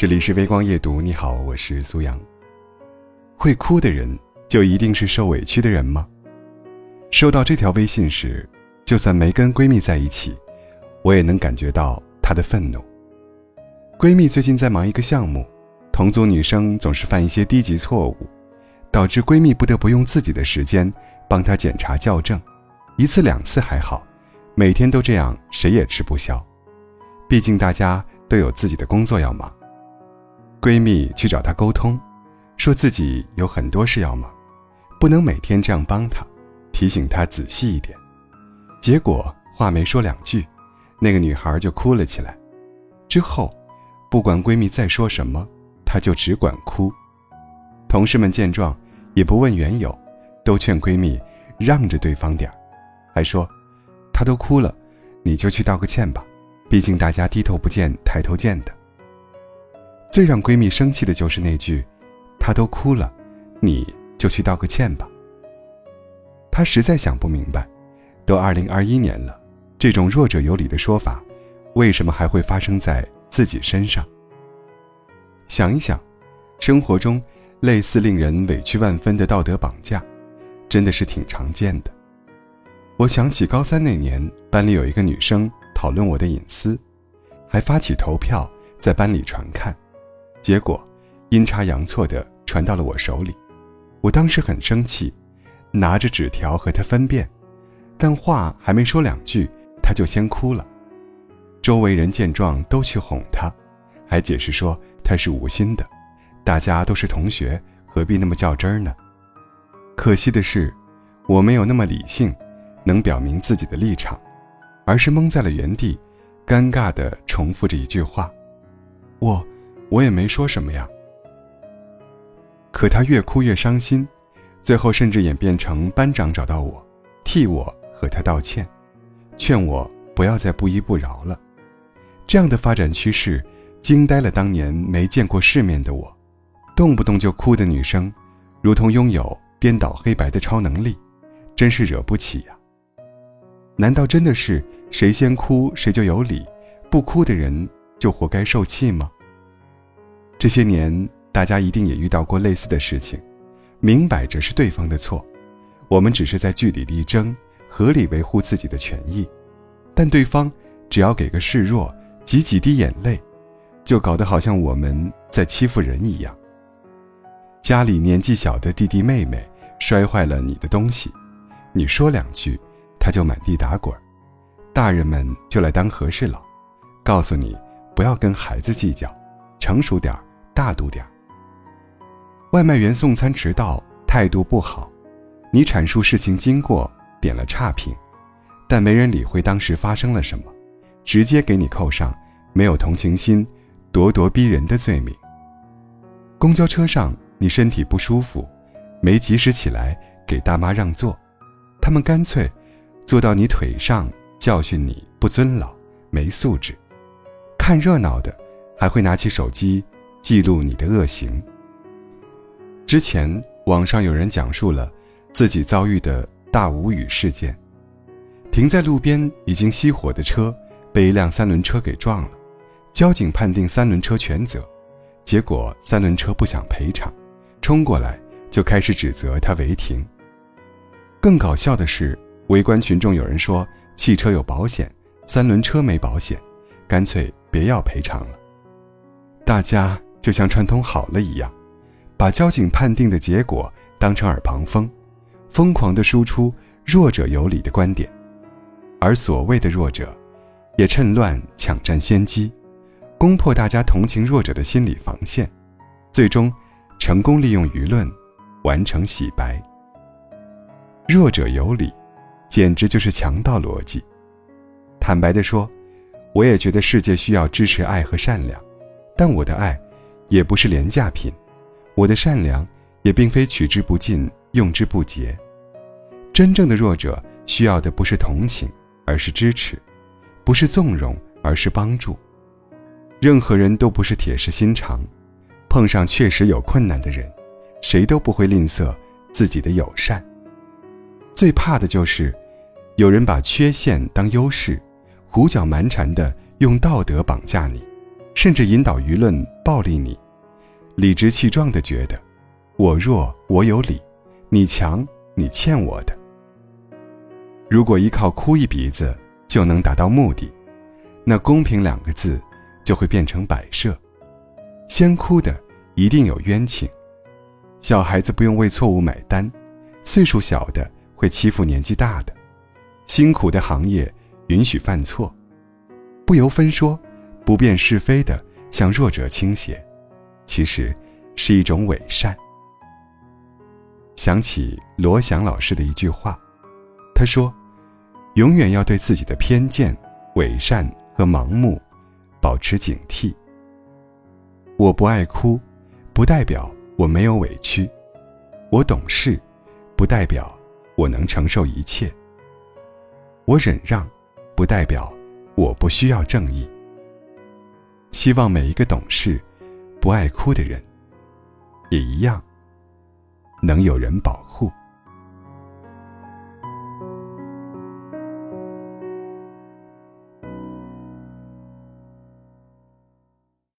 这里是微光夜读，你好，我是苏阳。会哭的人就一定是受委屈的人吗？收到这条微信时，就算没跟闺蜜在一起，我也能感觉到她的愤怒。闺蜜最近在忙一个项目，同组女生总是犯一些低级错误，导致闺蜜不得不用自己的时间帮她检查校正。一次两次还好，每天都这样，谁也吃不消。毕竟大家都有自己的工作要忙。闺蜜去找她沟通。说自己有很多事要忙，不能每天这样帮她，提醒她仔细一点。结果话没说两句，那个女孩就哭了起来。之后，不管闺蜜再说什么，她就只管哭。同事们见状，也不问缘由，都劝闺蜜让着对方点儿，还说：“她都哭了，你就去道个歉吧，毕竟大家低头不见抬头见的。”最让闺蜜生气的就是那句。她都哭了，你就去道个歉吧。她实在想不明白，都二零二一年了，这种弱者有理的说法，为什么还会发生在自己身上？想一想，生活中类似令人委屈万分的道德绑架，真的是挺常见的。我想起高三那年，班里有一个女生讨论我的隐私，还发起投票在班里传看，结果。阴差阳错的传到了我手里，我当时很生气，拿着纸条和他分辨，但话还没说两句，他就先哭了。周围人见状都去哄他，还解释说他是无心的，大家都是同学，何必那么较真儿呢？可惜的是，我没有那么理性，能表明自己的立场，而是懵在了原地，尴尬的重复着一句话：“我，我也没说什么呀。”可他越哭越伤心，最后甚至演变成班长找到我，替我和他道歉，劝我不要再不依不饶了。这样的发展趋势，惊呆了当年没见过世面的我。动不动就哭的女生，如同拥有颠倒黑白的超能力，真是惹不起呀。难道真的是谁先哭谁就有理，不哭的人就活该受气吗？这些年。大家一定也遇到过类似的事情，明摆着是对方的错，我们只是在据理力争，合理维护自己的权益，但对方只要给个示弱，挤几滴眼泪，就搞得好像我们在欺负人一样。家里年纪小的弟弟妹妹摔坏了你的东西，你说两句，他就满地打滚，大人们就来当和事佬，告诉你不要跟孩子计较，成熟点儿大度点外卖员送餐迟到，态度不好，你阐述事情经过，点了差评，但没人理会当时发生了什么，直接给你扣上没有同情心、咄咄逼人的罪名。公交车上你身体不舒服，没及时起来给大妈让座，他们干脆坐到你腿上教训你不尊老、没素质。看热闹的还会拿起手机记录你的恶行。之前网上有人讲述了自己遭遇的大无语事件：停在路边已经熄火的车被一辆三轮车给撞了，交警判定三轮车全责，结果三轮车不想赔偿，冲过来就开始指责他违停。更搞笑的是，围观群众有人说汽车有保险，三轮车没保险，干脆别要赔偿了。大家就像串通好了一样。把交警判定的结果当成耳旁风，疯狂地输出弱者有理的观点，而所谓的弱者，也趁乱抢占先机，攻破大家同情弱者的心理防线，最终成功利用舆论完成洗白。弱者有理，简直就是强盗逻辑。坦白地说，我也觉得世界需要支持爱和善良，但我的爱，也不是廉价品。我的善良也并非取之不尽、用之不竭。真正的弱者需要的不是同情，而是支持；不是纵容，而是帮助。任何人都不是铁石心肠，碰上确实有困难的人，谁都不会吝啬自己的友善。最怕的就是有人把缺陷当优势，胡搅蛮缠的用道德绑架你，甚至引导舆论暴力你，理直气壮地觉得我弱我有理，你强你欠我的。如果依靠哭一鼻子就能达到目的，那公平两个字就会变成摆设。先哭的一定有冤情，小孩子不用为错误买单，岁数小的会欺负年纪大的，辛苦的行业允许犯错，不由分说。不辨是非的向弱者倾斜，其实是一种伪善。想起罗翔老师的一句话，他说：“永远要对自己的偏见、伪善和盲目保持警惕。我不爱哭，不代表我没有委屈；我懂事，不代表我能承受一切；我忍让，不代表我不需要正义。”希望每一个懂事、不爱哭的人，也一样能有人保护。